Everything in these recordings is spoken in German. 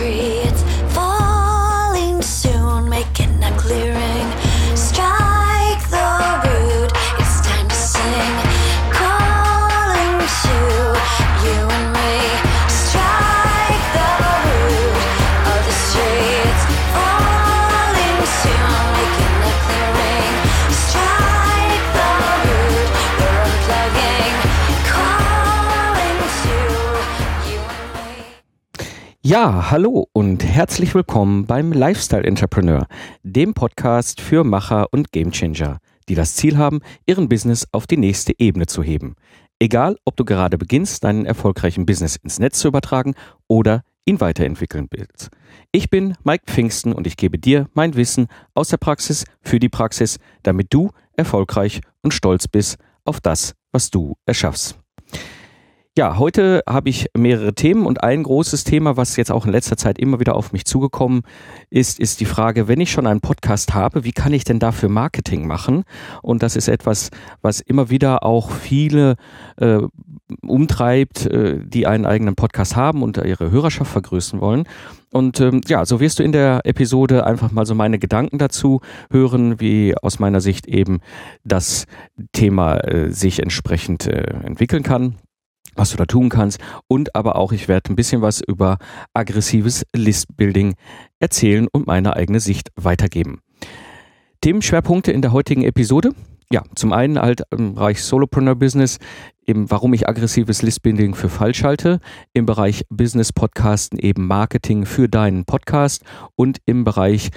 free. Ja, hallo und herzlich willkommen beim Lifestyle Entrepreneur, dem Podcast für Macher und Gamechanger, die das Ziel haben, ihren Business auf die nächste Ebene zu heben. Egal, ob du gerade beginnst, deinen erfolgreichen Business ins Netz zu übertragen oder ihn weiterentwickeln willst. Ich bin Mike Pfingsten und ich gebe dir mein Wissen aus der Praxis für die Praxis, damit du erfolgreich und stolz bist auf das, was du erschaffst. Ja, heute habe ich mehrere Themen und ein großes Thema, was jetzt auch in letzter Zeit immer wieder auf mich zugekommen ist, ist die Frage, wenn ich schon einen Podcast habe, wie kann ich denn dafür Marketing machen? Und das ist etwas, was immer wieder auch viele äh, umtreibt, äh, die einen eigenen Podcast haben und ihre Hörerschaft vergrößern wollen. Und ähm, ja, so wirst du in der Episode einfach mal so meine Gedanken dazu hören, wie aus meiner Sicht eben das Thema äh, sich entsprechend äh, entwickeln kann was du da tun kannst und aber auch ich werde ein bisschen was über aggressives Listbuilding erzählen und meine eigene Sicht weitergeben. Themenschwerpunkte in der heutigen Episode. Ja, zum einen halt im Bereich Solopreneur Business, eben warum ich aggressives Listbuilding für falsch halte, im Bereich Business Podcasten eben Marketing für deinen Podcast und im Bereich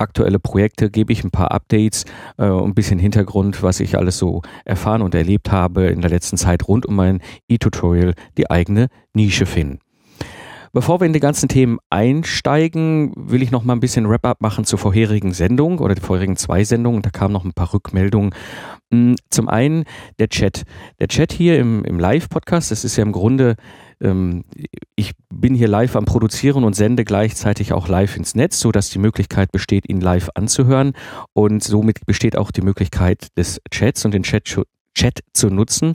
aktuelle Projekte gebe ich ein paar Updates äh, ein bisschen Hintergrund, was ich alles so erfahren und erlebt habe in der letzten Zeit rund um mein E-Tutorial, die eigene Nische finden. Bevor wir in die ganzen Themen einsteigen, will ich noch mal ein bisschen Wrap-up machen zur vorherigen Sendung oder die vorherigen zwei Sendungen. Da kamen noch ein paar Rückmeldungen. Mm, Zum einen der Chat. Der Chat hier im, im Live-Podcast, das ist ja im Grunde ähm, ich bin hier live am Produzieren und sende gleichzeitig auch live ins Netz, so dass die Möglichkeit besteht, ihn live anzuhören und somit besteht auch die Möglichkeit des Chats und den Chat, Chat zu nutzen.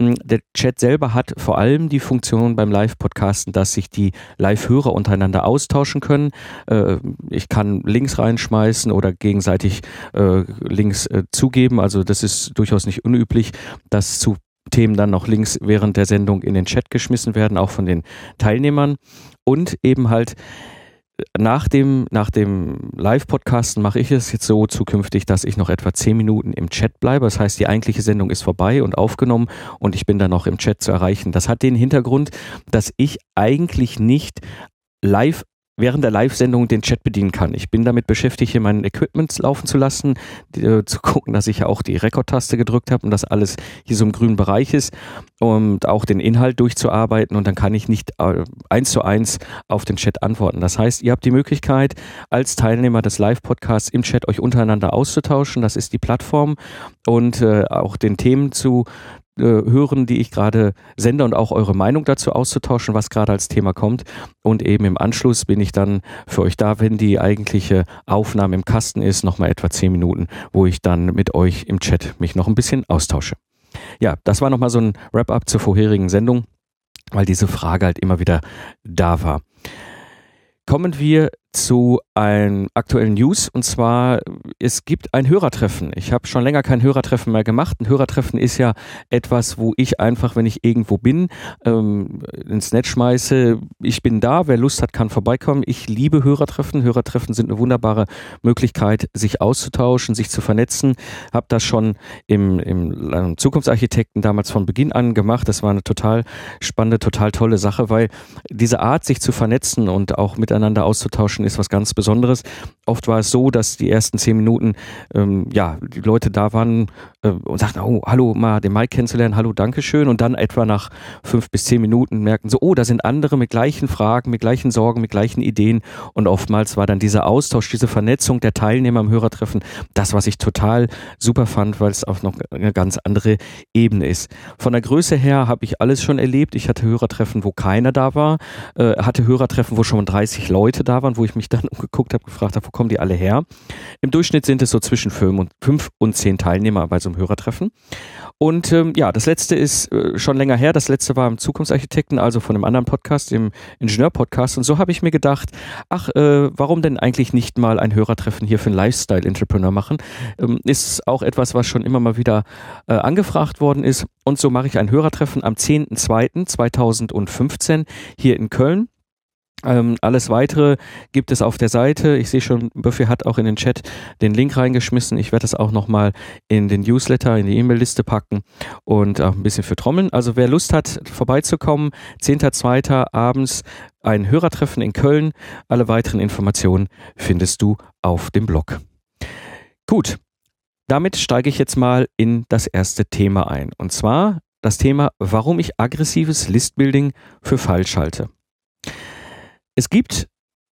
Mm, Der Chat selber hat vor allem die Funktion beim Live-Podcasten, dass sich die Live-Hörer untereinander austauschen können. Äh, Ich kann Links reinschmeißen oder gegenseitig äh, Links äh, zugeben. Also das ist durchaus nicht unüblich, dass zu Themen dann noch Links während der Sendung in den Chat geschmissen werden, auch von den Teilnehmern. Und eben halt nach dem, nach dem Live-Podcasten mache ich es jetzt so zukünftig, dass ich noch etwa zehn Minuten im Chat bleibe. Das heißt, die eigentliche Sendung ist vorbei und aufgenommen und ich bin dann noch im Chat zu erreichen. Das hat den Hintergrund, dass ich eigentlich nicht live während der Live-Sendung den Chat bedienen kann. Ich bin damit beschäftigt, hier mein Equipment laufen zu lassen, äh, zu gucken, dass ich ja auch die Rekordtaste gedrückt habe und dass alles hier so im grünen Bereich ist und auch den Inhalt durchzuarbeiten und dann kann ich nicht äh, eins zu eins auf den Chat antworten. Das heißt, ihr habt die Möglichkeit, als Teilnehmer des Live-Podcasts im Chat euch untereinander auszutauschen. Das ist die Plattform und äh, auch den Themen zu äh, hören, die ich gerade sende und auch eure Meinung dazu auszutauschen, was gerade als Thema kommt. Und eben im Anschluss bin ich dann für euch da, wenn die eigentliche Aufnahme im Kasten ist, nochmal etwa zehn Minuten, wo ich dann mit euch im Chat mich noch ein bisschen austausche. Ja, das war nochmal so ein Wrap-up zur vorherigen Sendung, weil diese Frage halt immer wieder da war. Kommen wir zu einem aktuellen News und zwar es gibt ein Hörertreffen. Ich habe schon länger kein Hörertreffen mehr gemacht. Ein Hörertreffen ist ja etwas, wo ich einfach, wenn ich irgendwo bin, ähm, ins Netz schmeiße, ich bin da, wer Lust hat, kann vorbeikommen. Ich liebe Hörertreffen. Hörertreffen sind eine wunderbare Möglichkeit, sich auszutauschen, sich zu vernetzen. Habe das schon im, im Zukunftsarchitekten damals von Beginn an gemacht. Das war eine total spannende, total tolle Sache, weil diese Art, sich zu vernetzen und auch miteinander auszutauschen, ist was ganz Besonderes. Oft war es so, dass die ersten zehn Minuten, ähm, ja, die Leute da waren und sagten, oh, hallo, mal den Mike kennenzulernen, hallo, Dankeschön. Und dann etwa nach fünf bis zehn Minuten merkten so, oh, da sind andere mit gleichen Fragen, mit gleichen Sorgen, mit gleichen Ideen. Und oftmals war dann dieser Austausch, diese Vernetzung der Teilnehmer am Hörertreffen, das, was ich total super fand, weil es auf noch eine ganz andere Ebene ist. Von der Größe her habe ich alles schon erlebt. Ich hatte Hörertreffen, wo keiner da war, äh, hatte Hörertreffen, wo schon 30 Leute da waren, wo ich mich dann umgeguckt habe, gefragt habe, wo kommen die alle her? Im Durchschnitt sind es so zwischen fünf und, fünf und zehn Teilnehmer bei so zum Hörertreffen. Und ähm, ja, das letzte ist äh, schon länger her. Das letzte war im Zukunftsarchitekten, also von einem anderen Podcast, dem Ingenieur-Podcast. Und so habe ich mir gedacht, ach, äh, warum denn eigentlich nicht mal ein Hörertreffen hier für einen Lifestyle-Entrepreneur machen? Ähm, ist auch etwas, was schon immer mal wieder äh, angefragt worden ist. Und so mache ich ein Hörertreffen am 10.02.2015 hier in Köln. Ähm, alles weitere gibt es auf der Seite. Ich sehe schon, Buffy hat auch in den Chat den Link reingeschmissen. Ich werde das auch nochmal in den Newsletter, in die E-Mail-Liste packen und auch ein bisschen für Trommeln. Also wer Lust hat, vorbeizukommen, 10.2. abends ein Hörertreffen in Köln. Alle weiteren Informationen findest du auf dem Blog. Gut, damit steige ich jetzt mal in das erste Thema ein. Und zwar das Thema, warum ich aggressives Listbuilding für falsch halte. Es gibt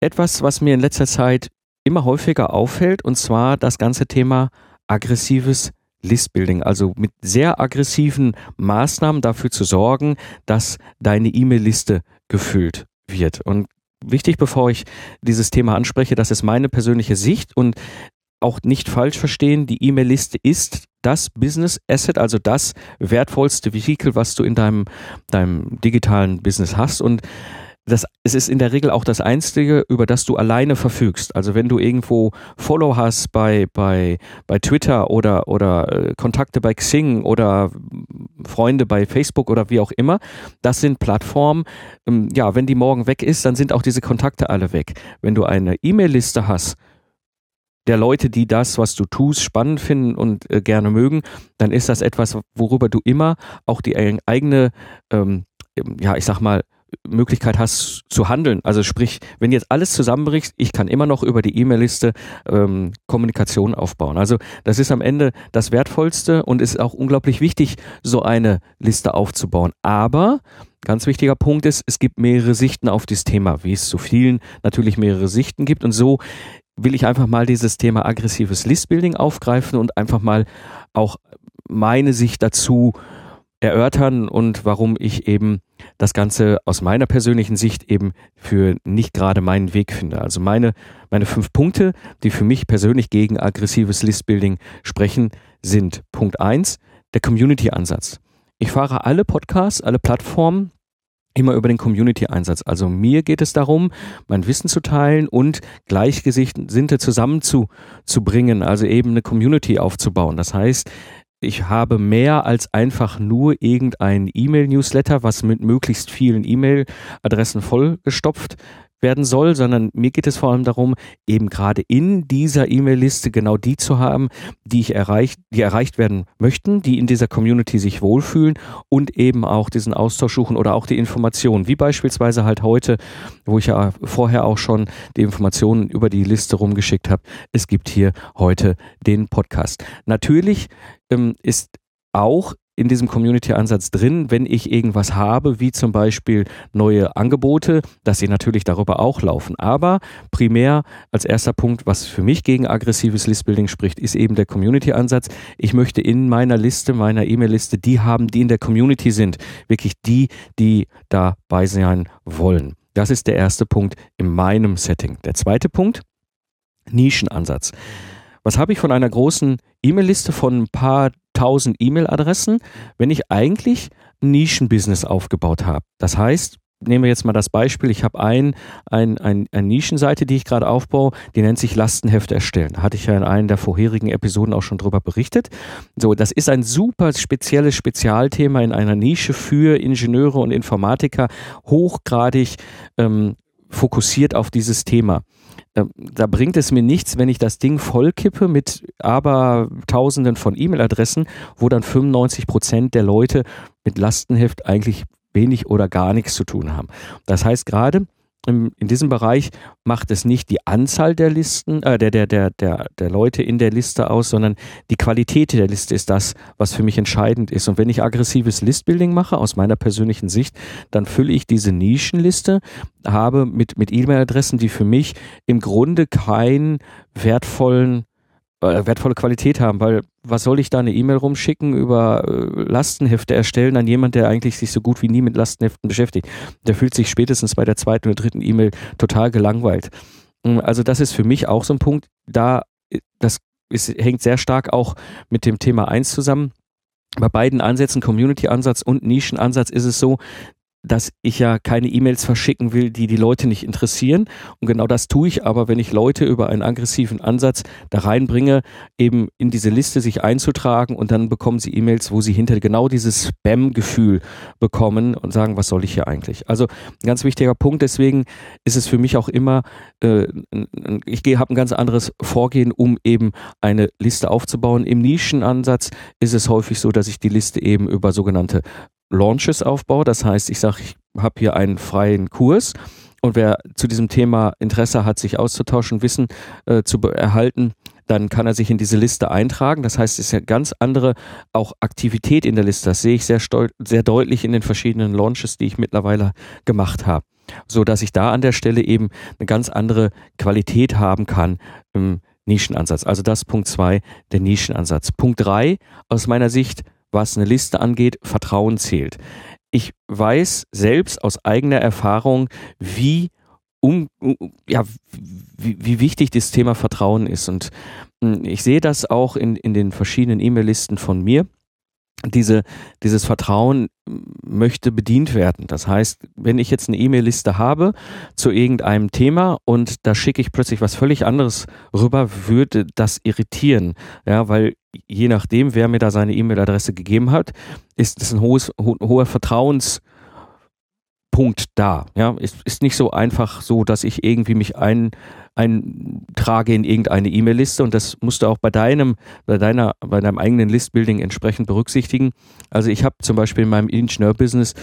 etwas, was mir in letzter Zeit immer häufiger auffällt, und zwar das ganze Thema aggressives Listbuilding, also mit sehr aggressiven Maßnahmen dafür zu sorgen, dass deine E-Mail-Liste gefüllt wird. Und wichtig, bevor ich dieses Thema anspreche, das ist meine persönliche Sicht und auch nicht falsch verstehen, die E-Mail-Liste ist das Business Asset, also das wertvollste Vehikel, was du in deinem, deinem digitalen Business hast. Und das, es ist in der Regel auch das Einzige, über das du alleine verfügst. Also wenn du irgendwo Follow hast bei, bei, bei Twitter oder, oder äh, Kontakte bei Xing oder Freunde bei Facebook oder wie auch immer, das sind Plattformen, ähm, ja, wenn die morgen weg ist, dann sind auch diese Kontakte alle weg. Wenn du eine E-Mail-Liste hast, der Leute, die das, was du tust, spannend finden und äh, gerne mögen, dann ist das etwas, worüber du immer auch die eigene, ähm, ja, ich sag mal, Möglichkeit hast zu handeln. Also sprich, wenn jetzt alles zusammenbricht, ich kann immer noch über die E-Mail-Liste ähm, Kommunikation aufbauen. Also das ist am Ende das Wertvollste und ist auch unglaublich wichtig, so eine Liste aufzubauen. Aber ganz wichtiger Punkt ist, es gibt mehrere Sichten auf dieses Thema, wie es zu vielen natürlich mehrere Sichten gibt. Und so will ich einfach mal dieses Thema aggressives Listbuilding aufgreifen und einfach mal auch meine Sicht dazu erörtern und warum ich eben das Ganze aus meiner persönlichen Sicht eben für nicht gerade meinen Weg finde. Also meine, meine fünf Punkte, die für mich persönlich gegen aggressives Listbuilding sprechen, sind Punkt eins der Community-Ansatz. Ich fahre alle Podcasts, alle Plattformen immer über den Community-Einsatz. Also mir geht es darum, mein Wissen zu teilen und Gleichgesinnte zusammenzubringen, also eben eine Community aufzubauen. Das heißt, ich habe mehr als einfach nur irgendein E-Mail-Newsletter, was mit möglichst vielen E-Mail-Adressen vollgestopft werden soll, sondern mir geht es vor allem darum, eben gerade in dieser E-Mail-Liste genau die zu haben, die ich erreicht, die erreicht werden möchten, die in dieser Community sich wohlfühlen und eben auch diesen Austausch suchen oder auch die Informationen, wie beispielsweise halt heute, wo ich ja vorher auch schon die Informationen über die Liste rumgeschickt habe. Es gibt hier heute den Podcast. Natürlich ähm, ist auch in diesem Community-Ansatz drin, wenn ich irgendwas habe, wie zum Beispiel neue Angebote, dass sie natürlich darüber auch laufen. Aber primär als erster Punkt, was für mich gegen aggressives Listbuilding spricht, ist eben der Community-Ansatz. Ich möchte in meiner Liste, meiner E-Mail-Liste, die haben, die in der Community sind. Wirklich die, die dabei sein wollen. Das ist der erste Punkt in meinem Setting. Der zweite Punkt, Nischenansatz. Was habe ich von einer großen E-Mail-Liste von ein paar tausend E-Mail-Adressen, wenn ich eigentlich ein Nischenbusiness aufgebaut habe? Das heißt, nehmen wir jetzt mal das Beispiel, ich habe ein, ein, ein, eine Nischenseite, die ich gerade aufbaue, die nennt sich Lastenheft erstellen. Da hatte ich ja in einer der vorherigen Episoden auch schon drüber berichtet. So, das ist ein super spezielles Spezialthema in einer Nische für Ingenieure und Informatiker, hochgradig ähm, fokussiert auf dieses Thema. Da bringt es mir nichts, wenn ich das Ding vollkippe mit aber Tausenden von E-Mail-Adressen, wo dann 95 Prozent der Leute mit Lastenheft eigentlich wenig oder gar nichts zu tun haben. Das heißt, gerade in diesem Bereich macht es nicht die Anzahl der Listen, äh, der, der, der, der, der Leute in der Liste aus, sondern die Qualität der Liste ist das, was für mich entscheidend ist. Und wenn ich aggressives Listbuilding mache, aus meiner persönlichen Sicht, dann fülle ich diese Nischenliste, habe mit, mit E-Mail-Adressen, die für mich im Grunde keinen wertvollen wertvolle Qualität haben, weil was soll ich da eine E-Mail rumschicken über äh, Lastenhefte erstellen an jemand, der eigentlich sich so gut wie nie mit Lastenheften beschäftigt. Der fühlt sich spätestens bei der zweiten oder dritten E-Mail total gelangweilt. Mm, also das ist für mich auch so ein Punkt, da äh, das es hängt sehr stark auch mit dem Thema 1 zusammen. Bei beiden Ansätzen, Community-Ansatz und Nischen-Ansatz, ist es so, dass ich ja keine E-Mails verschicken will, die die Leute nicht interessieren. Und genau das tue ich aber, wenn ich Leute über einen aggressiven Ansatz da reinbringe, eben in diese Liste sich einzutragen und dann bekommen sie E-Mails, wo sie hinter genau dieses Spam-Gefühl bekommen und sagen, was soll ich hier eigentlich? Also ein ganz wichtiger Punkt. Deswegen ist es für mich auch immer, äh, ich habe ein ganz anderes Vorgehen, um eben eine Liste aufzubauen. Im Nischenansatz ist es häufig so, dass ich die Liste eben über sogenannte Launches aufbaue. Das heißt, ich sage, ich habe hier einen freien Kurs und wer zu diesem Thema Interesse hat, sich auszutauschen, Wissen äh, zu erhalten, dann kann er sich in diese Liste eintragen. Das heißt, es ist ja ganz andere auch Aktivität in der Liste. Das sehe ich sehr, sehr deutlich in den verschiedenen Launches, die ich mittlerweile gemacht habe. So dass ich da an der Stelle eben eine ganz andere Qualität haben kann im Nischenansatz. Also das Punkt zwei, der Nischenansatz. Punkt drei aus meiner Sicht was eine Liste angeht, Vertrauen zählt. Ich weiß selbst aus eigener Erfahrung, wie um, ja, wie, wie wichtig das Thema Vertrauen ist. Und hm, ich sehe das auch in, in den verschiedenen E-Mail-Listen von mir diese, dieses Vertrauen möchte bedient werden. Das heißt, wenn ich jetzt eine E-Mail-Liste habe zu irgendeinem Thema und da schicke ich plötzlich was völlig anderes rüber, würde das irritieren. Ja, weil je nachdem, wer mir da seine E-Mail-Adresse gegeben hat, ist es ein hohes, ho hoher Vertrauens- Punkt da. Ja, ist, ist nicht so einfach so, dass ich irgendwie mich ein, eintrage in irgendeine E-Mail-Liste und das musst du auch bei deinem, bei deiner, bei deinem eigenen Listbuilding entsprechend berücksichtigen. Also ich habe zum Beispiel in meinem Ingenieurbusiness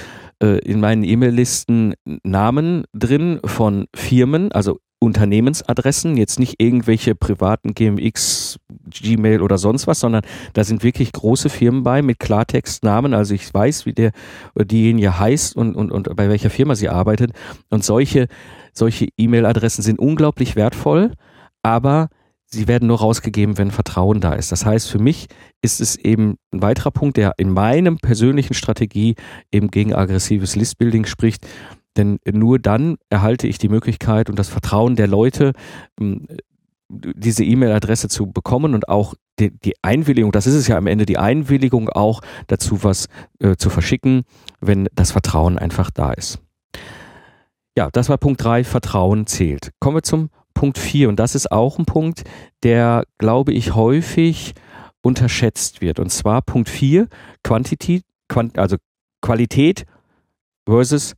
äh, in meinen E-Mail-Listen Namen drin von Firmen, also Unternehmensadressen, jetzt nicht irgendwelche privaten GMX, Gmail oder sonst was, sondern da sind wirklich große Firmen bei mit Klartextnamen. Also ich weiß, wie der diejenige heißt und, und, und bei welcher Firma sie arbeitet. Und solche, solche E-Mail-Adressen sind unglaublich wertvoll, aber sie werden nur rausgegeben, wenn Vertrauen da ist. Das heißt, für mich ist es eben ein weiterer Punkt, der in meinem persönlichen Strategie eben gegen aggressives Listbuilding spricht, denn nur dann erhalte ich die Möglichkeit und das Vertrauen der Leute, ähm, diese E-Mail-Adresse zu bekommen und auch die, die, Einwilligung, das ist es ja am Ende, die Einwilligung auch dazu, was äh, zu verschicken, wenn das Vertrauen einfach da ist. Ja, das war Punkt drei. Vertrauen zählt. Kommen wir zum Punkt vier und das ist auch ein Punkt, der, glaube ich, häufig unterschätzt wird. Und zwar Punkt vier Quantität, Quant, also Qualität versus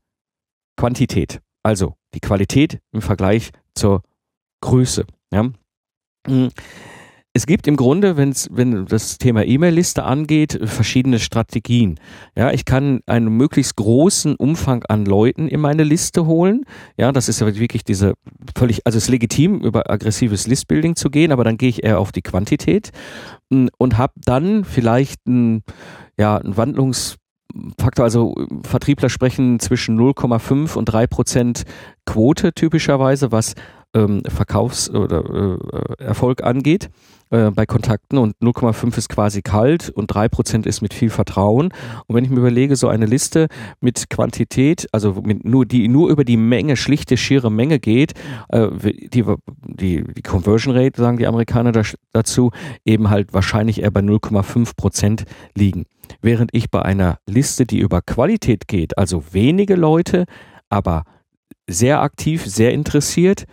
Quantität. Also die Qualität im Vergleich zur Größe. Ja. Hm. Es gibt im Grunde, wenn's, wenn das Thema E-Mail-Liste angeht, verschiedene Strategien. Ja, ich kann einen möglichst großen Umfang an Leuten in meine Liste holen. Ja, das ist ja wirklich diese völlig, also es ist legitim, über aggressives Listbuilding zu gehen, aber dann gehe ich eher auf die Quantität hm, und habe dann vielleicht ein, ja, ein Wandlungs Faktor, also Vertriebler sprechen zwischen 0,5 und 3 Prozent Quote typischerweise, was ähm, Verkaufs- oder äh, Erfolg angeht äh, bei Kontakten und 0,5 ist quasi kalt und 3 Prozent ist mit viel Vertrauen. Und wenn ich mir überlege, so eine Liste mit Quantität, also mit nur, die nur über die Menge, schlichte, schiere Menge geht, äh, die, die, die Conversion Rate, sagen die Amerikaner dazu, eben halt wahrscheinlich eher bei 0,5 Prozent liegen. Während ich bei einer Liste, die über Qualität geht, also wenige Leute, aber sehr aktiv, sehr interessiert,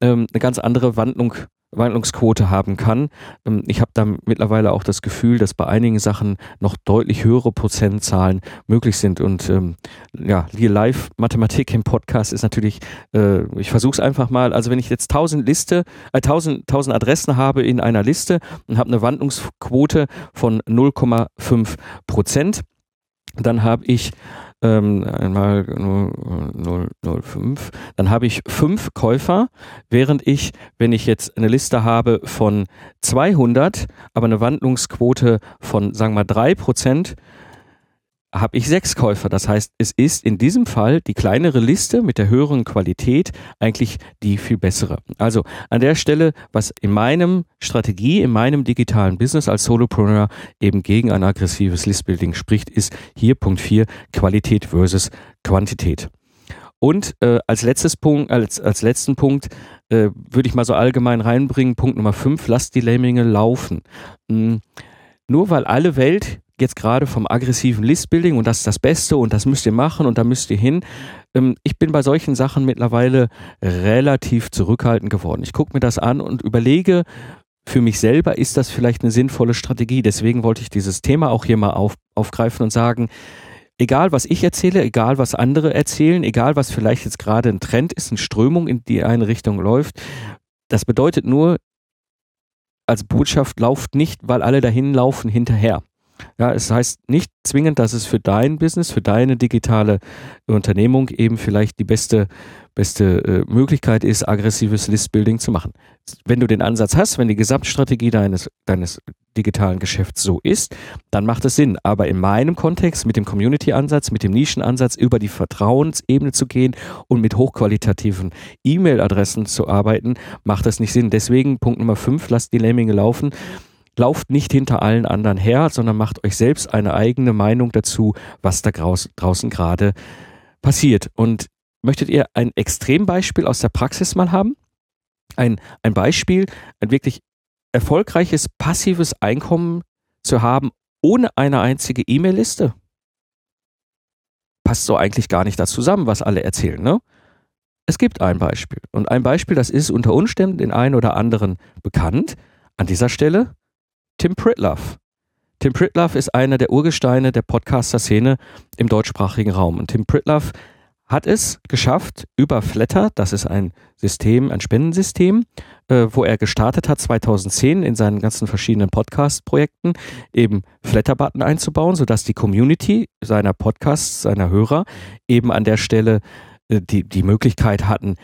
ähm, eine ganz andere Wandlung Wandlungsquote haben kann. Ähm, ich habe da mittlerweile auch das Gefühl, dass bei einigen Sachen noch deutlich höhere Prozentzahlen möglich sind. Und ähm, ja, die Live-Mathematik im Podcast ist natürlich, äh, ich versuche es einfach mal. Also wenn ich jetzt 1000 Liste, äh, 1000, 1000 Adressen habe in einer Liste und habe eine Wandlungsquote von 0,5 Prozent, dann habe ich ähm, einmal 005, dann habe ich fünf Käufer, während ich, wenn ich jetzt eine Liste habe von 200, aber eine Wandlungsquote von, sagen wir mal, drei Prozent, habe ich sechs Käufer. Das heißt, es ist in diesem Fall die kleinere Liste mit der höheren Qualität eigentlich die viel bessere. Also an der Stelle, was in meinem Strategie, in meinem digitalen Business als Solopreneur eben gegen ein aggressives Listbuilding spricht, ist hier Punkt 4 Qualität versus Quantität. Und äh, als letztes Punkt, als, als letzten Punkt äh, würde ich mal so allgemein reinbringen, Punkt Nummer 5, lasst die Lemminge laufen. Mhm. Nur weil alle Welt jetzt gerade vom aggressiven Listbuilding und das ist das Beste und das müsst ihr machen und da müsst ihr hin. Ähm, ich bin bei solchen Sachen mittlerweile relativ zurückhaltend geworden. Ich gucke mir das an und überlege, für mich selber ist das vielleicht eine sinnvolle Strategie. Deswegen wollte ich dieses Thema auch hier mal auf, aufgreifen und sagen, egal was ich erzähle, egal was andere erzählen, egal was vielleicht jetzt gerade ein Trend ist, eine Strömung in die eine Richtung läuft, das bedeutet nur, als Botschaft lauft nicht, weil alle dahin laufen hinterher. Ja, es heißt nicht zwingend, dass es für dein Business, für deine digitale Unternehmung eben vielleicht die beste, beste äh, Möglichkeit ist, aggressives Listbuilding zu machen. Wenn du den Ansatz hast, wenn die Gesamtstrategie deines, deines digitalen Geschäfts so ist, dann macht es Sinn. Aber in meinem Kontext mit dem Community-Ansatz, mit dem Nischenansatz über die Vertrauensebene zu gehen und mit hochqualitativen E-Mail-Adressen zu arbeiten, macht das nicht Sinn. Deswegen Punkt Nummer fünf, lasst die Lemminge laufen lauft nicht hinter allen anderen her, sondern macht euch selbst eine eigene Meinung dazu, was da draußen gerade passiert. Und möchtet ihr ein Extrembeispiel aus der Praxis mal haben? Ein, ein Beispiel, ein wirklich erfolgreiches passives Einkommen zu haben, ohne eine einzige E-Mail-Liste? Passt so eigentlich gar nicht da zusammen, was alle erzählen, ne? Es gibt ein Beispiel. Und ein Beispiel, das ist unter Umständen den einen oder anderen bekannt. An dieser Stelle Tim Pritlove. Tim Pritlove ist einer der Urgesteine der Podcaster-Szene im deutschsprachigen Raum. Und Tim Pritlove hat es geschafft, über Flatter, das ist ein System, ein Spendensystem, äh, wo er gestartet hat 2010 in seinen ganzen verschiedenen Podcast-Projekten, eben Flatter-Button einzubauen, sodass die Community seiner Podcasts, seiner Hörer eben an der Stelle äh, die, die Möglichkeit hatten,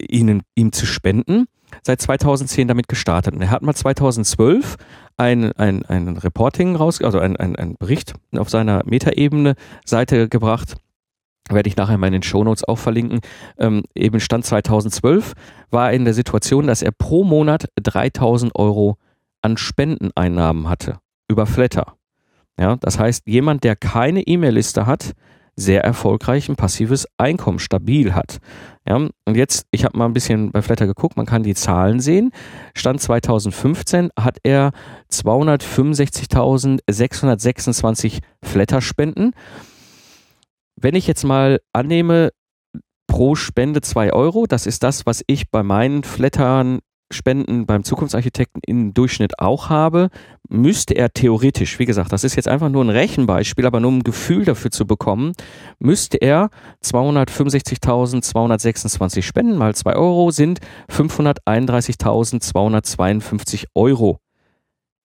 ihnen, ihm zu spenden seit 2010 damit gestartet. Und er hat mal 2012 ein, ein, Reporting raus, also ein, ein, ein Bericht auf seiner Metaebene Seite gebracht. Werde ich nachher mal in den Shownotes auch verlinken. Ähm, eben Stand 2012 war er in der Situation, dass er pro Monat 3000 Euro an Spendeneinnahmen hatte über Flatter. Ja, das heißt, jemand, der keine E-Mail-Liste hat, sehr erfolgreich ein passives Einkommen stabil hat. Ja, und jetzt, ich habe mal ein bisschen bei Flatter geguckt, man kann die Zahlen sehen. Stand 2015 hat er 265.626 Flatter-Spenden. Wenn ich jetzt mal annehme, pro Spende 2 Euro, das ist das, was ich bei meinen Flattern Spenden beim Zukunftsarchitekten im Durchschnitt auch habe, müsste er theoretisch, wie gesagt, das ist jetzt einfach nur ein Rechenbeispiel, aber nur um ein Gefühl dafür zu bekommen, müsste er 265.226 Spenden mal 2 Euro sind 531.252 Euro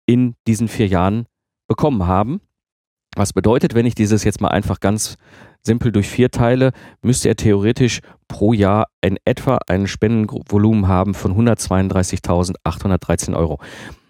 in diesen vier Jahren bekommen haben. Was bedeutet, wenn ich dieses jetzt mal einfach ganz simpel durch vier teile, müsste er theoretisch pro Jahr in etwa ein Spendenvolumen haben von 132.813 Euro.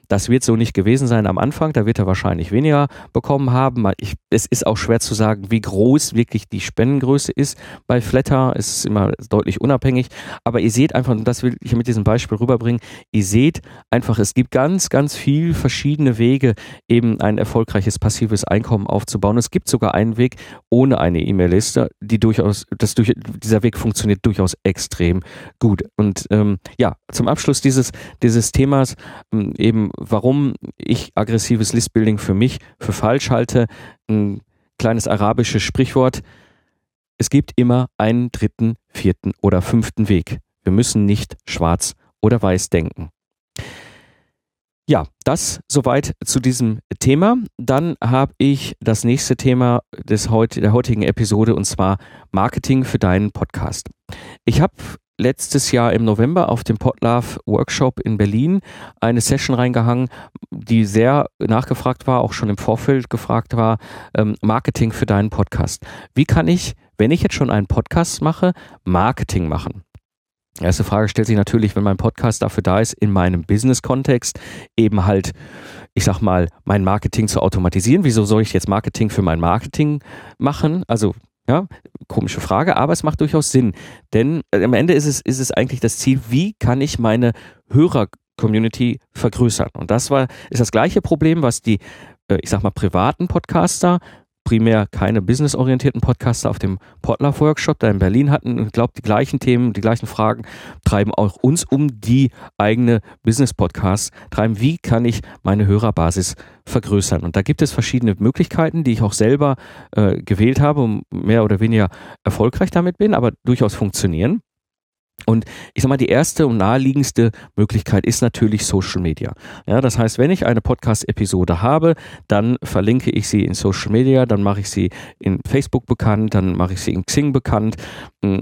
Das wird so nicht gewesen sein am Anfang, da wird er wahrscheinlich weniger bekommen haben. Ich, es ist auch schwer zu sagen, wie groß wirklich die Spendengröße ist. Bei Flatter ist es immer deutlich unabhängig. Aber ihr seht einfach, und das will ich mit diesem Beispiel rüberbringen, ihr seht einfach, es gibt ganz, ganz viel verschiedene Wege, eben ein erfolgreiches passives Einkommen aufzubauen. Es gibt sogar einen Weg ohne eine E-Mail-Liste, die durchaus, das durch, dieser Weg funktioniert durchaus extrem gut. Und ähm, ja, zum Abschluss dieses, dieses Themas ähm, eben warum ich aggressives Listbuilding für mich für falsch halte. Ein kleines arabisches Sprichwort. Es gibt immer einen dritten, vierten oder fünften Weg. Wir müssen nicht schwarz oder weiß denken. Ja, das soweit zu diesem Thema. Dann habe ich das nächste Thema des heut, der heutigen Episode und zwar Marketing für deinen Podcast. Ich habe letztes Jahr im November auf dem Podlove Workshop in Berlin eine Session reingehangen, die sehr nachgefragt war, auch schon im Vorfeld gefragt war, ähm, Marketing für deinen Podcast. Wie kann ich, wenn ich jetzt schon einen Podcast mache, Marketing machen? Erste Frage stellt sich natürlich, wenn mein Podcast dafür da ist, in meinem Business-Kontext eben halt, ich sag mal, mein Marketing zu automatisieren. Wieso soll ich jetzt Marketing für mein Marketing machen? Also ja, komische Frage, aber es macht durchaus Sinn. Denn äh, am Ende ist es, ist es eigentlich das Ziel, wie kann ich meine Hörer-Community vergrößern? Und das war, ist das gleiche Problem, was die, äh, ich sag mal, privaten Podcaster primär keine businessorientierten Podcaster auf dem Potluck Workshop da in Berlin hatten. Und ich glaube, die gleichen Themen, die gleichen Fragen treiben auch uns um die eigene Business-Podcasts, treiben, wie kann ich meine Hörerbasis vergrößern. Und da gibt es verschiedene Möglichkeiten, die ich auch selber äh, gewählt habe und mehr oder weniger erfolgreich damit bin, aber durchaus funktionieren. Und ich sag mal, die erste und naheliegendste Möglichkeit ist natürlich Social Media. Ja, das heißt, wenn ich eine Podcast-Episode habe, dann verlinke ich sie in Social Media, dann mache ich sie in Facebook bekannt, dann mache ich sie in Xing bekannt. Mm,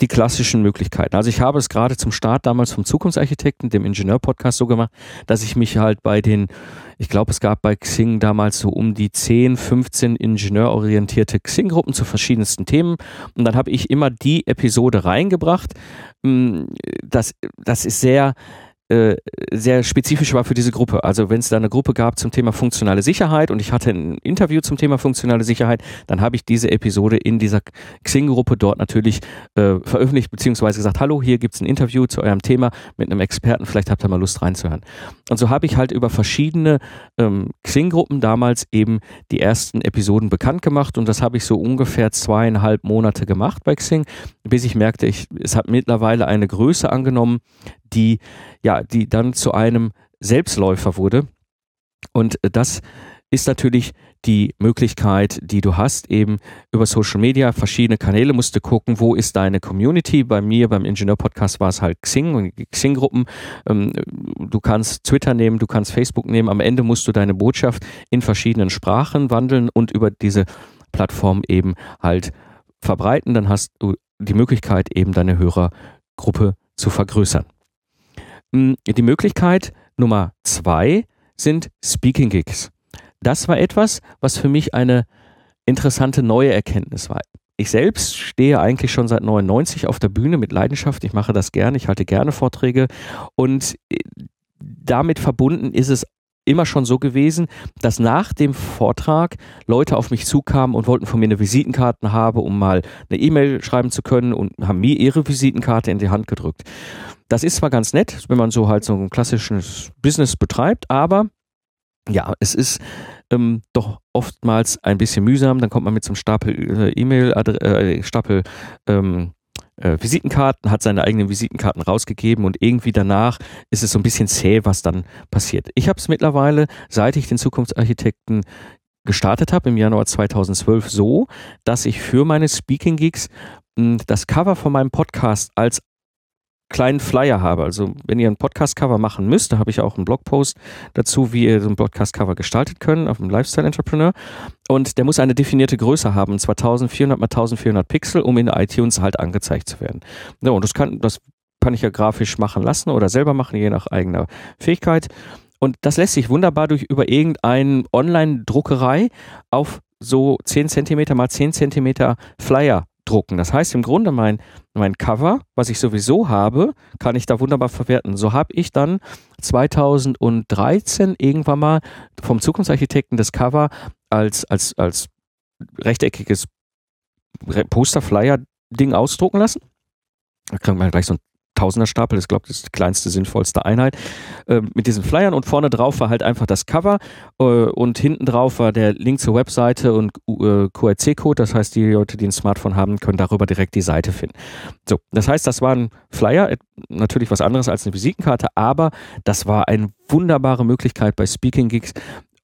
die klassischen Möglichkeiten. Also ich habe es gerade zum Start damals vom Zukunftsarchitekten, dem Ingenieur-Podcast so gemacht, dass ich mich halt bei den ich glaube, es gab bei Xing damals so um die 10, 15 ingenieurorientierte Xing-Gruppen zu verschiedensten Themen. Und dann habe ich immer die Episode reingebracht. Mm, das, das ist sehr, äh, sehr spezifisch war für diese Gruppe. Also wenn es da eine Gruppe gab zum Thema funktionale Sicherheit und ich hatte ein Interview zum Thema funktionale Sicherheit, dann habe ich diese Episode in dieser Xing-Gruppe dort natürlich äh, veröffentlicht, beziehungsweise gesagt, hallo, hier gibt es ein Interview zu eurem Thema mit einem Experten, vielleicht habt ihr mal Lust reinzuhören. Und so habe ich halt über verschiedene ähm, Xing-Gruppen damals eben die ersten Episoden bekannt gemacht und das habe ich so ungefähr zweieinhalb Monate gemacht bei Xing, bis ich merkte, ich, es hat mittlerweile eine Größe angenommen, die, ja, die dann zu einem Selbstläufer wurde. Und das ist natürlich die Möglichkeit, die du hast, eben über Social Media, verschiedene Kanäle musst du gucken, wo ist deine Community. Bei mir, beim Ingenieur-Podcast war es halt Xing und Xing-Gruppen. Ähm, du kannst Twitter nehmen, du kannst Facebook nehmen. Am Ende musst du deine Botschaft in verschiedenen Sprachen wandeln und über diese Plattform eben halt verbreiten. Dann hast du die Möglichkeit, eben deine Hörergruppe zu vergrößern. Hm, die Möglichkeit Nummer zwei sind Speaking Gigs. Das war etwas, was für mich eine interessante neue Erkenntnis war. Ich selbst stehe eigentlich schon seit 99 auf der Bühne mit Leidenschaft. Ich mache das gerne. Ich halte gerne Vorträge und äh, damit verbunden ist es immer schon so gewesen, dass nach dem Vortrag Leute auf mich zukamen und wollten von mir eine Visitenkarte haben, um mal eine E-Mail schreiben zu können und haben mir ihre Visitenkarte in die Hand gedrückt. Das ist zwar ganz nett, wenn man so halt so ein klassisches Business betreibt, aber ja, es ist ähm, doch oftmals ein bisschen mühsam. Dann kommt man mit so einem Stapel äh, E-Mail, äh, Stapel ähm, äh, Visitenkarten, hat seine eigenen Visitenkarten rausgegeben und irgendwie danach ist es so ein bisschen zäh, was dann passiert. Ich habe es mittlerweile, seit ich den Zukunftsarchitekten gestartet habe im Januar 2012 so, dass ich für meine Speaking Gigs hm, das Cover von meinem Podcast als kleinen Flyer habe. Also wenn ihr ein Podcast-Cover machen müsst, da habe ich auch einen Blogpost dazu, wie ihr so ein Podcast-Cover gestaltet könnt auf dem Lifestyle Entrepreneur. Und der muss eine definierte Größe haben, und zwar 1400 mal 1400 Pixel, um in iTunes halt angezeigt zu werden. Ja, und das kann, das kann ich ja grafisch machen lassen oder selber machen, je nach eigener Fähigkeit. Und das lässt sich wunderbar durch über irgendeine Online-Druckerei auf so 10 cm mal 10 cm Flyer drucken. Das heißt im Grunde mein, mein Cover, was ich sowieso habe, kann ich da wunderbar verwerten. So habe ich dann 2013 irgendwann mal vom Zukunftsarchitekten das Cover als, als, als rechteckiges Poster-Flyer-Ding ausdrucken lassen. Da kriegt man gleich so ein Tausenderstapel, das glaube ich ist die kleinste, sinnvollste Einheit, äh, mit diesen Flyern und vorne drauf war halt einfach das Cover äh, und hinten drauf war der Link zur Webseite und äh, QRC-Code, das heißt, die Leute, die ein Smartphone haben, können darüber direkt die Seite finden. So, das heißt, das war ein Flyer, natürlich was anderes als eine Visitenkarte, aber das war eine wunderbare Möglichkeit bei Speaking Gigs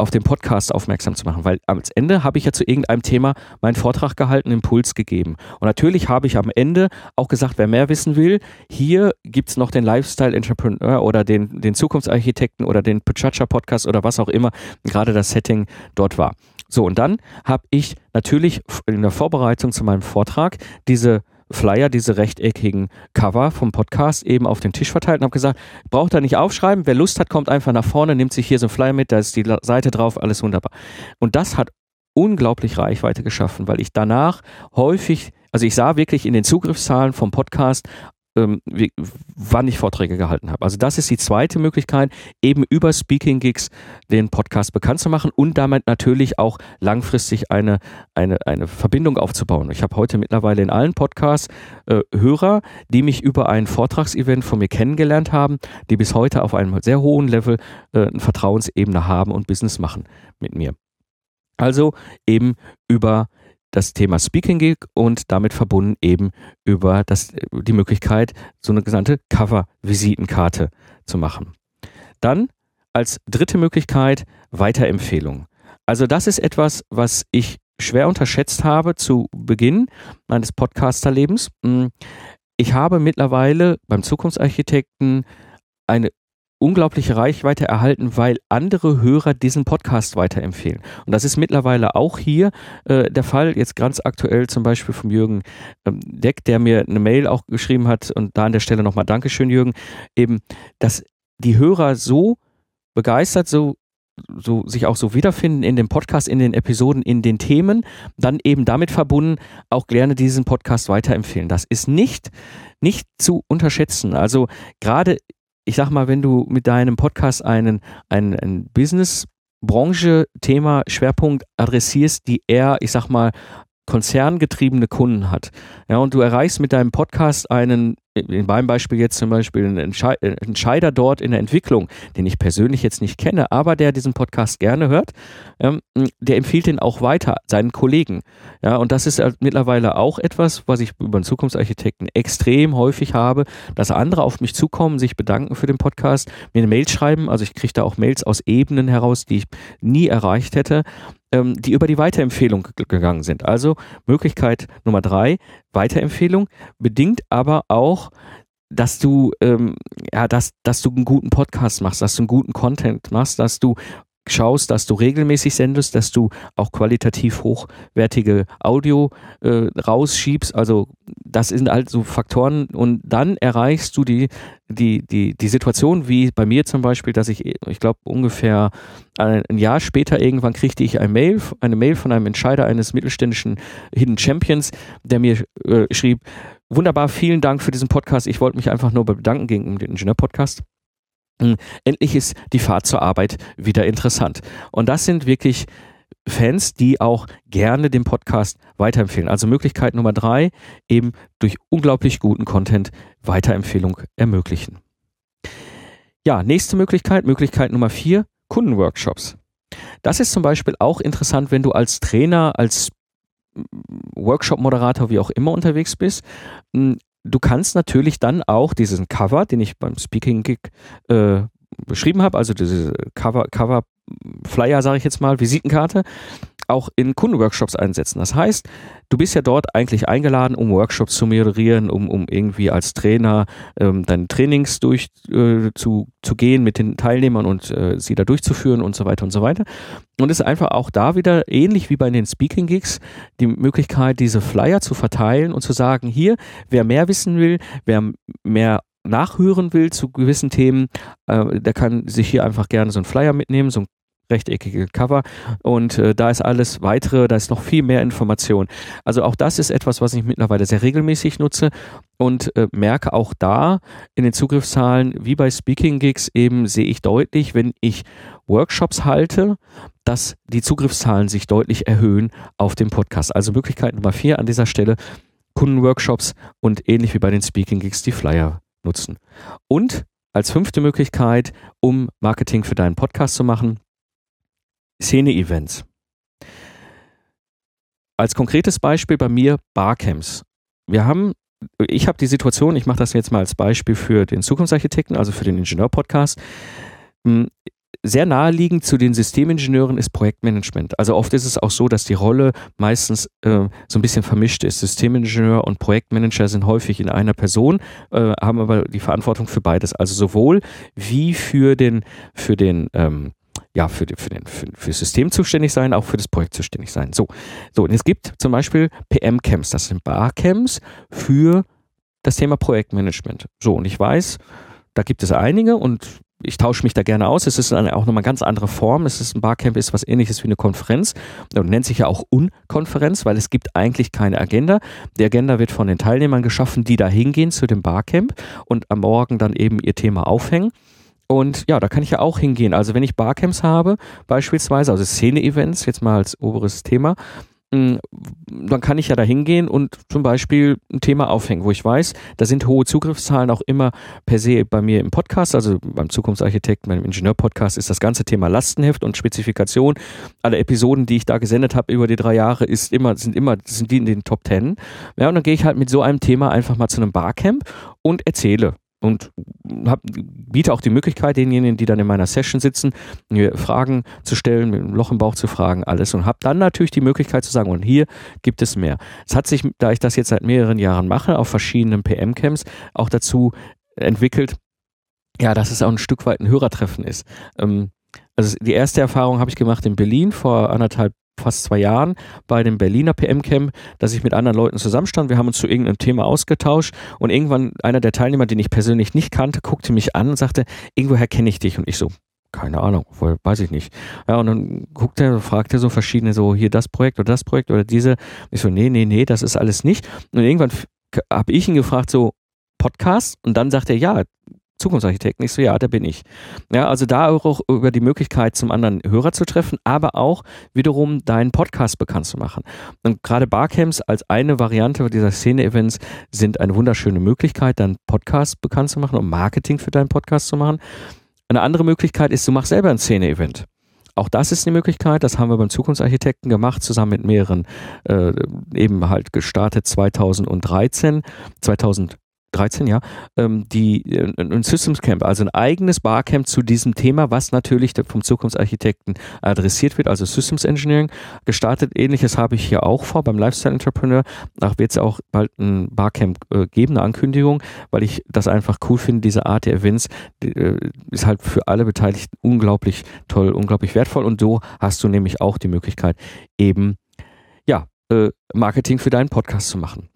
auf den Podcast aufmerksam zu machen, weil am Ende habe ich ja zu irgendeinem Thema meinen Vortrag gehalten, Impuls gegeben. Und natürlich habe ich am Ende auch gesagt, wer mehr wissen will, hier gibt es noch den Lifestyle Entrepreneur oder den, den Zukunftsarchitekten oder den Pachacha Podcast oder was auch immer gerade das Setting dort war. So, und dann habe ich natürlich in der Vorbereitung zu meinem Vortrag diese Flyer, diese rechteckigen Cover vom Podcast eben auf den Tisch verteilt und habe gesagt, braucht er nicht aufschreiben, wer Lust hat, kommt einfach nach vorne, nimmt sich hier so ein Flyer mit, da ist die Seite drauf, alles wunderbar. Und das hat unglaublich Reichweite geschaffen, weil ich danach häufig, also ich sah wirklich in den Zugriffszahlen vom Podcast ähm, wann ich Vorträge gehalten habe. Also das ist die zweite Möglichkeit, eben über Speaking Gigs den Podcast bekannt zu machen und damit natürlich auch langfristig eine, eine, eine Verbindung aufzubauen. Ich habe heute mittlerweile in allen Podcasts äh, Hörer, die mich über ein Vortragsevent von mir kennengelernt haben, die bis heute auf einem sehr hohen Level äh, eine Vertrauensebene haben und Business machen mit mir. Also eben über das Thema Speaking Gig und damit verbunden eben über das, die Möglichkeit, so eine genannte Cover-Visitenkarte zu machen. Dann als dritte Möglichkeit Weiterempfehlung. Also das ist etwas, was ich schwer unterschätzt habe zu Beginn meines Podcasterlebens. Hm, ich habe mittlerweile beim Zukunftsarchitekten eine unglaubliche Reichweite erhalten, weil andere Hörer diesen Podcast weiterempfehlen. Und das ist mittlerweile auch hier äh, der Fall. Jetzt ganz aktuell zum Beispiel vom Jürgen ähm, Deck, der mir eine Mail auch geschrieben hat und da an der Stelle nochmal Dankeschön, Jürgen, eben, dass die Hörer so begeistert, so so sich auch so wiederfinden in dem Podcast, in den Episoden, in den Themen, dann eben damit verbunden auch gerne diesen Podcast weiterempfehlen. Das ist nicht nicht zu unterschätzen. Also gerade ich sag mal, wenn du mit deinem Podcast einen, einen, einen Business Branche, Thema, Schwerpunkt adressierst, die eher, ich sag mal, konzerngetriebene Kunden hat. Ja, und du erreichst mit deinem Podcast einen in meinem Beispiel jetzt zum Beispiel ein Entscheider dort in der Entwicklung, den ich persönlich jetzt nicht kenne, aber der diesen Podcast gerne hört, ähm, der empfiehlt den auch weiter seinen Kollegen. Ja, und das ist mittlerweile auch etwas, was ich über den Zukunftsarchitekten extrem häufig habe, dass andere auf mich zukommen, sich bedanken für den Podcast, mir eine Mail schreiben. Also ich kriege da auch Mails aus Ebenen heraus, die ich nie erreicht hätte ähm, die über die Weiterempfehlung gegangen sind. Also Möglichkeit Nummer drei, Weiterempfehlung, bedingt aber auch, dass du, ähm, ja, dass, dass du einen guten Podcast machst, dass du einen guten Content machst, dass du schaust, dass du regelmäßig sendest, dass du auch qualitativ hochwertige Audio äh, rausschiebst. Also das sind halt so Faktoren und dann erreichst du die, die, die, die Situation, wie bei mir zum Beispiel, dass ich, ich glaube ungefähr ein, ein Jahr später irgendwann kriegte ich ein Mail, eine Mail von einem Entscheider eines mittelständischen Hidden Champions, der mir äh, schrieb, wunderbar, vielen Dank für diesen Podcast. Ich wollte mich einfach nur bedanken gegen den Ingenieur-Podcast. Hm, endlich ist die Fahrt zur Arbeit wieder interessant. Und das sind wirklich Fans, die auch gerne den Podcast weiterempfehlen. Also Möglichkeit Nummer drei, eben durch unglaublich guten Content Weiterempfehlung ermöglichen. Ja, nächste Möglichkeit, Möglichkeit Nummer vier, Kundenworkshops. Das ist zum Beispiel auch interessant, wenn du als Trainer, als Workshop-Moderator, wie auch immer unterwegs bist. Du kannst natürlich dann auch diesen Cover, den ich beim Speaking Gig äh, beschrieben habe, also diese Cover, Cover Flyer, sage ich jetzt mal, Visitenkarte, auch in Kundenworkshops einsetzen. Das heißt, du bist ja dort eigentlich eingeladen, um Workshops zu moderieren, um, um irgendwie als Trainer ähm, deine Trainings durch äh, zu, zu gehen mit den Teilnehmern und äh, sie da durchzuführen und so weiter und so weiter. Und es ist einfach auch da wieder ähnlich wie bei den Speaking Gigs die Möglichkeit, diese Flyer zu verteilen und zu sagen, hier, wer mehr wissen will, wer mehr nachhören will zu gewissen Themen, äh, der kann sich hier einfach gerne so einen Flyer mitnehmen, so ein rechteckige Cover und äh, da ist alles weitere, da ist noch viel mehr Information. Also auch das ist etwas, was ich mittlerweile sehr regelmäßig nutze und äh, merke auch da in den Zugriffszahlen, wie bei Speaking Gigs eben sehe ich deutlich, wenn ich Workshops halte, dass die Zugriffszahlen sich deutlich erhöhen auf dem Podcast. Also Möglichkeit Nummer vier an dieser Stelle, Kundenworkshops und ähnlich wie bei den Speaking Gigs die Flyer nutzen. Und als fünfte Möglichkeit, um Marketing für deinen Podcast zu machen, Szene-Events. Als konkretes Beispiel bei mir Barcamps. Wir haben, ich habe die Situation, ich mache das jetzt mal als Beispiel für den Zukunftsarchitekten, also für den Ingenieur-Podcast. Hm, sehr naheliegend zu den Systemingenieuren ist Projektmanagement. Also oft ist es auch so, dass die Rolle meistens äh, so ein bisschen vermischt ist. Systemingenieur und Projektmanager sind häufig in einer Person, äh, haben aber die Verantwortung für beides. Also sowohl wie für den, für den ähm, ja, für, für, den, für, für das System zuständig sein, auch für das Projekt zuständig sein. So, so und es gibt zum Beispiel PM-Camps, das sind Barcamps für das Thema Projektmanagement. So, und ich weiß, da gibt es einige und ich tausche mich da gerne aus. Es ist eine, auch nochmal ganz andere Form. Es ist ein Barcamp, ist was ähnliches wie eine Konferenz und nennt sich ja auch Unkonferenz, weil es gibt eigentlich keine Agenda. Die Agenda wird von den Teilnehmern geschaffen, die da hingehen zu dem Barcamp und am Morgen dann eben ihr Thema aufhängen. Und ja, da kann ich ja auch hingehen. Also wenn ich Barcamps habe, beispielsweise, also Szene-Events, jetzt mal als oberes Thema, mh, dann kann ich ja da hingehen und zum Beispiel ein Thema aufhängen, wo ich weiß, da sind hohe Zugriffszahlen auch immer per se bei mir im Podcast, also beim Zukunftsarchitekten, beim Ingenieur-Podcast ist das ganze Thema Lastenheft und Spezifikation. Alle Episoden, die ich da gesendet habe über die drei Jahre, ist immer, sind immer, sind die in den Top Ten. Ja, und dann gehe ich halt mit so einem Thema einfach mal zu einem Barcamp und erzähle und hab, biete auch die Möglichkeit denjenigen, die dann in meiner Session sitzen, mir Fragen zu stellen, mit einem Loch im Bauch zu fragen, alles und habe dann natürlich die Möglichkeit zu sagen, und hier gibt es mehr. Es hat sich, da ich das jetzt seit mehreren Jahren mache, auf verschiedenen PM-Camps auch dazu entwickelt, ja, dass es auch ein Stück weit ein Hörertreffen ist. Ähm, also die erste Erfahrung habe ich gemacht in Berlin vor anderthalb fast zwei Jahren bei dem Berliner PM-Camp, dass ich mit anderen Leuten zusammenstand. Wir haben uns zu irgendeinem Thema ausgetauscht und irgendwann einer der Teilnehmer, den ich persönlich nicht kannte, guckte mich an und sagte, irgendwoher kenne ich dich. Und ich so, keine Ahnung, weiß ich nicht. Ja, und dann guckt er, fragt er so verschiedene, so hier das Projekt oder das Projekt oder diese. Ich so, nee, nee, nee, das ist alles nicht. Und irgendwann habe ich ihn gefragt, so Podcast? Und dann sagt er, ja, Zukunftsarchitekten. Ich so, ja, da bin ich. Ja, also da auch über die Möglichkeit, zum anderen Hörer zu treffen, aber auch wiederum deinen Podcast bekannt zu machen. Und gerade Barcamps als eine Variante dieser Szene-Events sind eine wunderschöne Möglichkeit, deinen Podcast bekannt zu machen und Marketing für deinen Podcast zu machen. Eine andere Möglichkeit ist, du machst selber ein Szene-Event. Auch das ist eine Möglichkeit, das haben wir beim Zukunftsarchitekten gemacht, zusammen mit mehreren, äh, eben halt gestartet 2013, 2000 13, ja, ähm, die äh, ein Systems Camp, also ein eigenes Barcamp zu diesem Thema, was natürlich vom Zukunftsarchitekten adressiert wird, also Systems Engineering gestartet. Ähnliches habe ich hier auch vor beim Lifestyle Entrepreneur. Auch wird es auch bald ein Barcamp äh, geben, eine Ankündigung, weil ich das einfach cool finde. Diese Art der Events die, äh, ist halt für alle Beteiligten unglaublich toll, unglaublich wertvoll. Und so hast du nämlich auch die Möglichkeit, eben ja äh, Marketing für deinen Podcast zu machen.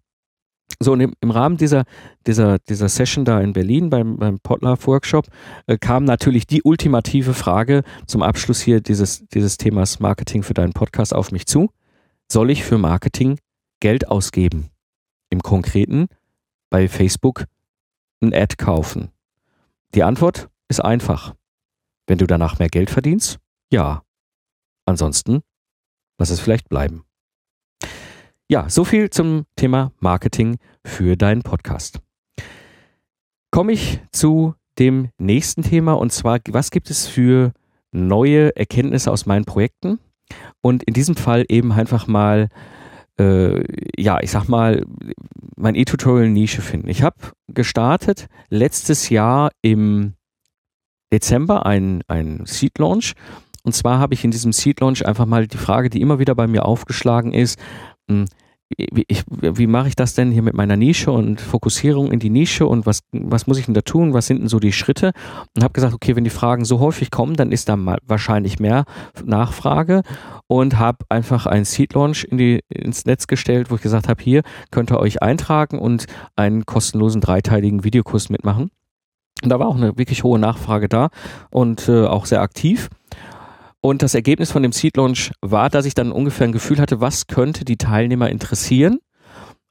So, und im, Rahmen dieser, dieser, dieser Session da in Berlin beim, beim Potlove Workshop äh, kam natürlich die ultimative Frage zum Abschluss hier dieses, dieses Themas Marketing für deinen Podcast auf mich zu. Soll ich für Marketing Geld ausgeben? Im Konkreten bei Facebook ein Ad kaufen? Die Antwort ist einfach. Wenn du danach mehr Geld verdienst, ja. Ansonsten lass es vielleicht bleiben. Ja, so viel zum Thema Marketing für deinen Podcast. Komme ich zu dem nächsten Thema und zwar, was gibt es für neue Erkenntnisse aus meinen Projekten? Und in diesem Fall eben einfach mal, äh, ja, ich sag mal, mein E-Tutorial-Nische finden. Ich habe gestartet letztes Jahr im Dezember ein, ein Seed Launch. Und zwar habe ich in diesem Seed Launch einfach mal die Frage, die immer wieder bei mir aufgeschlagen ist, hm, wie, ich, wie mache ich das denn hier mit meiner Nische und Fokussierung in die Nische und was, was muss ich denn da tun? Was sind denn so die Schritte? Und habe gesagt, okay, wenn die Fragen so häufig kommen, dann ist da mal wahrscheinlich mehr Nachfrage und habe einfach einen Seed Launch in die, ins Netz gestellt, wo ich gesagt habe, hier könnt ihr euch eintragen und einen kostenlosen dreiteiligen Videokurs mitmachen. Und da war auch eine wirklich hohe Nachfrage da und äh, auch sehr aktiv. Und das Ergebnis von dem Seed Launch war, dass ich dann ungefähr ein Gefühl hatte, was könnte die Teilnehmer interessieren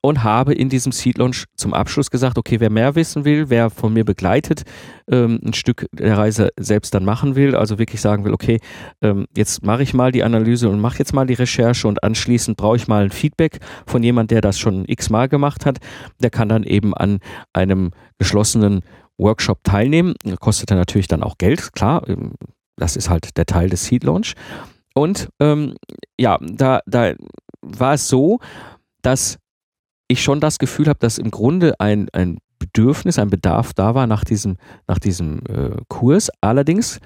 und habe in diesem Seed Launch zum Abschluss gesagt, okay, wer mehr wissen will, wer von mir begleitet ähm, ein Stück der Reise selbst dann machen will, also wirklich sagen will, okay, ähm, jetzt mache ich mal die Analyse und mache jetzt mal die Recherche und anschließend brauche ich mal ein Feedback von jemand, der das schon x-mal gemacht hat, der kann dann eben an einem geschlossenen Workshop teilnehmen. Kostet dann natürlich dann auch Geld, klar, ähm, das ist halt der Teil des Seed Launch. Und ähm, ja, da, da war es so, dass ich schon das Gefühl habe, dass im Grunde ein, ein Bedürfnis, ein Bedarf da war nach diesem, nach diesem äh, Kurs. Allerdings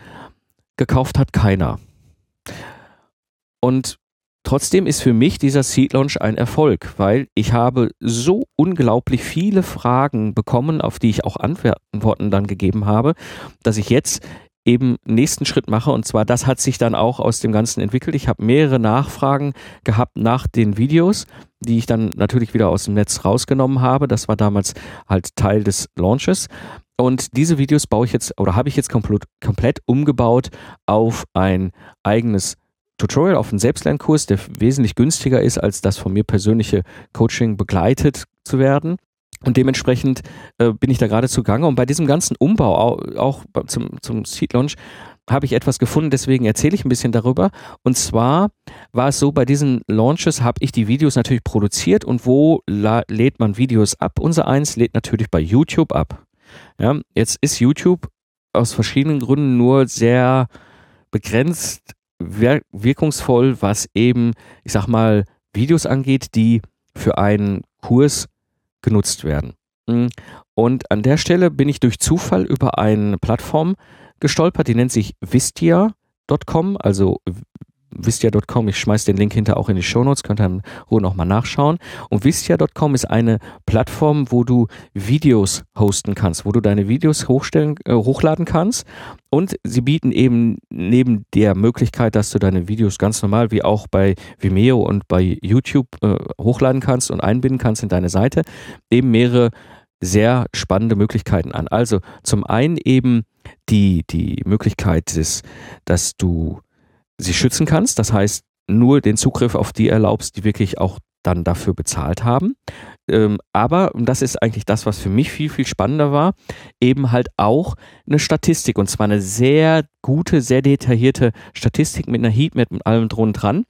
gekauft hat keiner. Und trotzdem ist für mich dieser Seed Launch ein Erfolg, weil ich habe so unglaublich viele Fragen bekommen, auf die ich auch Antworten dann gegeben habe, dass ich jetzt eben nächsten Schritt mache. Und zwar, das hat sich dann auch aus dem Ganzen entwickelt. Ich habe mehrere Nachfragen gehabt nach den Videos, die ich dann natürlich wieder aus dem Netz rausgenommen habe. Das war damals halt Teil des Launches. Und diese Videos baue ich jetzt oder habe ich jetzt komplett, komplett umgebaut auf ein eigenes Tutorial, auf einen Selbstlernkurs, der wesentlich günstiger ist, als das von mir persönliche Coaching begleitet zu werden. Und dementsprechend äh, bin ich da gerade zugange. Und bei diesem ganzen Umbau, auch, auch zum, zum Seed Launch, habe ich etwas gefunden, deswegen erzähle ich ein bisschen darüber. Und zwar war es so, bei diesen Launches habe ich die Videos natürlich produziert und wo lädt man Videos ab? Unser eins lädt natürlich bei YouTube ab. Ja, jetzt ist YouTube aus verschiedenen Gründen nur sehr begrenzt wir wirkungsvoll, was eben, ich sag mal, Videos angeht, die für einen Kurs genutzt werden. Hm. Und an der Stelle bin ich durch Zufall über eine Plattform gestolpert, die nennt sich Vistia.com, also Vistia.com, ich schmeiße den Link hinter auch in die Shownotes, könnt ihr in Ruhe nochmal nachschauen. Und Vistia.com ist eine Plattform, wo du Videos hosten kannst, wo du deine Videos hochstellen, äh, hochladen kannst. Und sie bieten eben neben der Möglichkeit, dass du deine Videos ganz normal wie auch bei Vimeo und bei YouTube äh, hochladen kannst und einbinden kannst in deine Seite, eben mehrere sehr spannende Möglichkeiten an. Also zum einen eben die, die Möglichkeit ist, dass du sie schützen kannst. Das heißt, nur den Zugriff auf die erlaubst, die wirklich auch dann dafür bezahlt haben. Ähm, aber, und das ist eigentlich das, was für mich viel, viel spannender war, eben halt auch eine Statistik und zwar eine sehr gute, sehr detaillierte Statistik mit einer Heatmap und allem drum dran.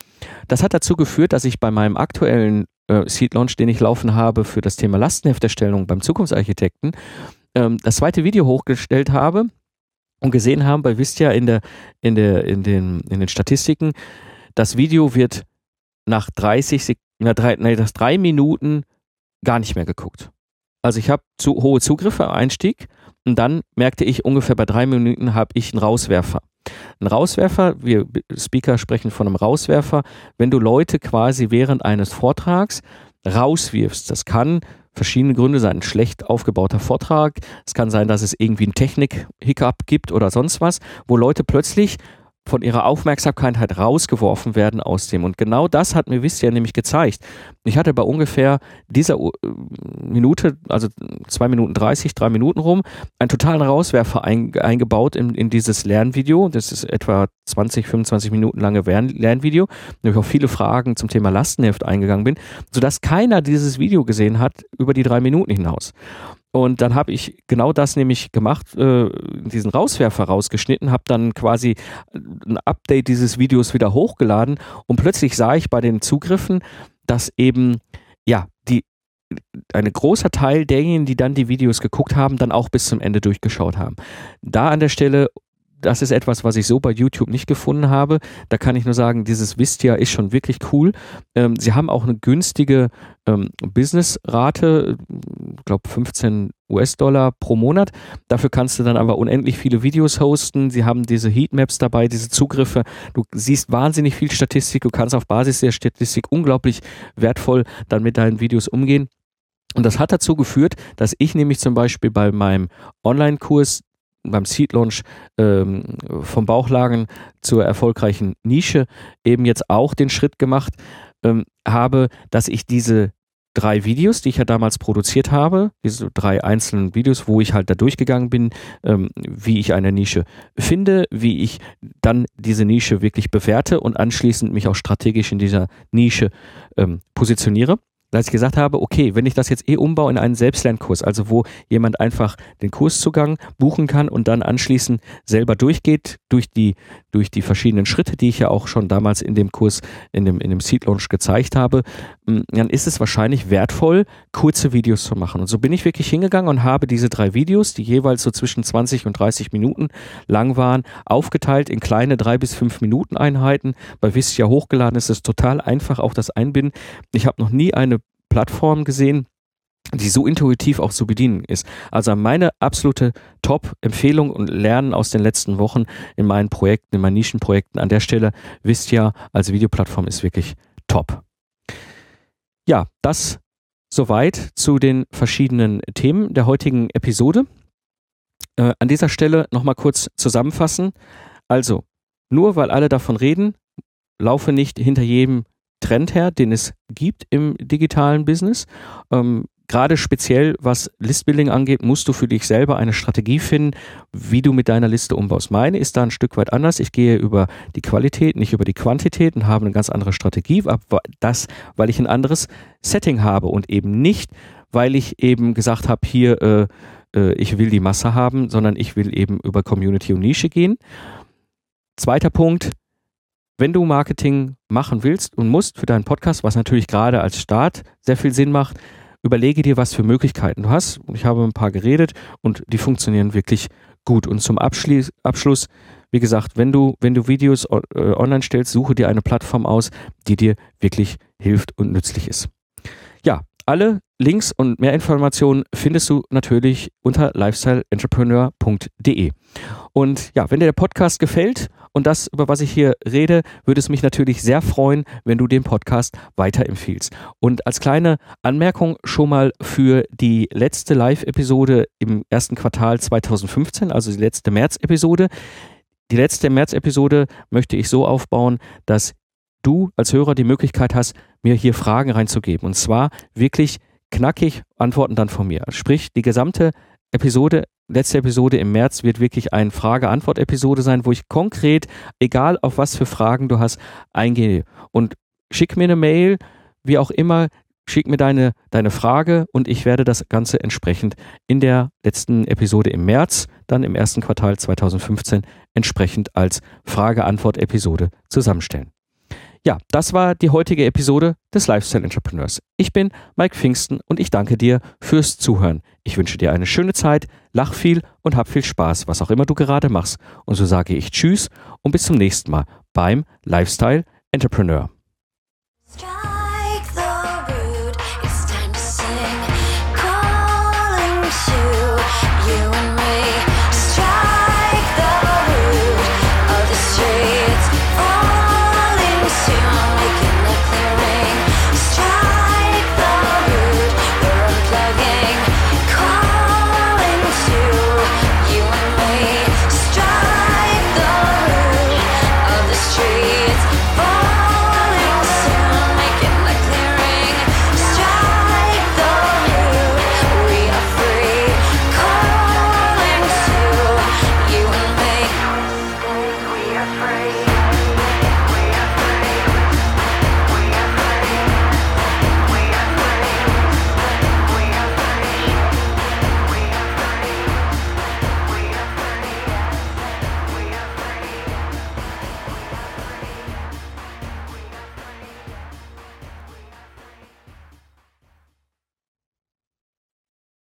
Das hat dazu geführt, dass ich bei meinem aktuellen äh, Seed Launch, den ich laufen habe für das Thema Lastenhefterstellung beim Zukunftsarchitekten, ähm, das zweite Video hochgestellt habe und gesehen haben bei Vistia in der, in der, in den, in den Statistiken, das Video wird nach 30 Sekunden, na, drei, nee, das drei Minuten gar nicht mehr geguckt. Also ich habe zu hohe Zugriffe, Einstieg und dann merkte ich ungefähr bei drei Minuten habe ich einen Rauswerfer. Ein Rauswerfer, wir Speaker sprechen von einem Rauswerfer, wenn du Leute quasi während eines Vortrags rauswirfst. Das kann verschiedene Gründe sein. Ein schlecht aufgebauter Vortrag. Es kann sein, dass es irgendwie einen Technik-Hiccup gibt oder sonst was, wo Leute plötzlich von ihrer Aufmerksamkeit halt rausgeworfen werden aus dem. Und genau das hat mir Vistia nämlich gezeigt. Ich hatte bei ungefähr dieser äh, Minute, also zwei Minuten dreißig, drei Minuten rum, einen totalen Rauswerfer ein, eingebaut in, in dieses Lernvideo. Das ist etwa 20, 25 Minuten lange Lernvideo, wo ich auf viele Fragen zum Thema Lastenheft eingegangen bin, sodass keiner dieses Video gesehen hat über die drei Minuten hinaus. Und dann habe ich genau das nämlich gemacht, äh, diesen Rauswerfer rausgeschnitten, habe dann quasi ein Update dieses Videos wieder hochgeladen und plötzlich sah ich bei den Zugriffen, dass eben ja die ein großer Teil derjenigen, die dann die Videos geguckt haben, dann auch bis zum Ende durchgeschaut haben. Da an der Stelle das ist etwas, was ich so bei YouTube nicht gefunden habe. Da kann ich nur sagen, dieses Vistia ist schon wirklich cool. Ähm, sie haben auch eine günstige ähm, Businessrate, ich glaube 15 US-Dollar pro Monat. Dafür kannst du dann aber unendlich viele Videos hosten. Sie haben diese Heatmaps dabei, diese Zugriffe. Du siehst wahnsinnig viel Statistik. Du kannst auf Basis der Statistik unglaublich wertvoll dann mit deinen Videos umgehen. Und das hat dazu geführt, dass ich nämlich zum Beispiel bei meinem Online-Kurs beim Seed Launch ähm, vom Bauchlagen zur erfolgreichen Nische eben jetzt auch den Schritt gemacht ähm, habe, dass ich diese drei Videos, die ich ja damals produziert habe, diese drei einzelnen Videos, wo ich halt da durchgegangen bin, ähm, wie ich eine Nische finde, wie ich dann diese Nische wirklich bewerte und anschließend mich auch strategisch in dieser Nische ähm, positioniere als ich gesagt habe, okay, wenn ich das jetzt eh umbaue in einen Selbstlernkurs, also wo jemand einfach den Kurszugang buchen kann und dann anschließend selber durchgeht durch die, durch die verschiedenen Schritte, die ich ja auch schon damals in dem Kurs, in dem, in dem Seed Launch gezeigt habe, mm, dann ist es wahrscheinlich wertvoll, kurze Videos zu machen. Und so bin ich wirklich hingegangen und habe diese drei Videos, die jeweils so zwischen 20 und 30 Minuten lang waren, aufgeteilt in kleine drei bis fünf Minuten Einheiten. Bei Vistia hochgeladen ist es total einfach, auch das Einbinden. Ich habe noch nie eine Plattform gesehen, die so intuitiv auch zu bedienen ist. Also meine absolute Top-Empfehlung und Lernen aus den letzten Wochen in meinen Projekten, in meinen Nischenprojekten an der Stelle, wisst ihr, als Videoplattform ist wirklich top. Ja, das soweit zu den verschiedenen Themen der heutigen Episode. Äh, an dieser Stelle nochmal kurz zusammenfassen. Also, nur weil alle davon reden, laufe nicht hinter jedem Trend her, den es gibt im digitalen Business. Ähm, Gerade speziell was Listbuilding angeht, musst du für dich selber eine Strategie finden, wie du mit deiner Liste umbaust. Meine ist da ein Stück weit anders. Ich gehe über die Qualität, nicht über die Quantität und habe eine ganz andere Strategie. Das, weil ich ein anderes Setting habe und eben nicht, weil ich eben gesagt habe, hier, äh, äh, ich will die Masse haben, sondern ich will eben über Community und Nische gehen. zweiter Punkt, wenn du Marketing machen willst und musst für deinen Podcast, was natürlich gerade als Start sehr viel Sinn macht, überlege dir, was für Möglichkeiten du hast. Ich habe ein paar geredet und die funktionieren wirklich gut. Und zum Abschluss, Abschluss wie gesagt, wenn du, wenn du Videos äh, online stellst, suche dir eine Plattform aus, die dir wirklich hilft und nützlich ist. Ja, alle Links und mehr Informationen findest du natürlich unter lifestyleentrepreneur.de. Und ja, wenn dir der Podcast gefällt und das, über was ich hier rede, würde es mich natürlich sehr freuen, wenn du den Podcast weiterempfiehlst. Und als kleine Anmerkung schon mal für die letzte Live-Episode im ersten Quartal 2015, also die letzte März-Episode. Die letzte März-Episode möchte ich so aufbauen, dass du als Hörer die Möglichkeit hast, mir hier Fragen reinzugeben. Und zwar wirklich knackig Antworten dann von mir. Sprich, die gesamte Episode, letzte Episode im März wird wirklich ein Frage-Antwort-Episode sein, wo ich konkret, egal auf was für Fragen du hast, eingehe. Und schick mir eine Mail, wie auch immer, schick mir deine, deine Frage und ich werde das Ganze entsprechend in der letzten Episode im März, dann im ersten Quartal 2015, entsprechend als Frage-Antwort-Episode zusammenstellen. Ja, das war die heutige Episode des Lifestyle Entrepreneurs. Ich bin Mike Pfingsten und ich danke dir fürs Zuhören. Ich wünsche dir eine schöne Zeit, lach viel und hab viel Spaß, was auch immer du gerade machst. Und so sage ich Tschüss und bis zum nächsten Mal beim Lifestyle Entrepreneur.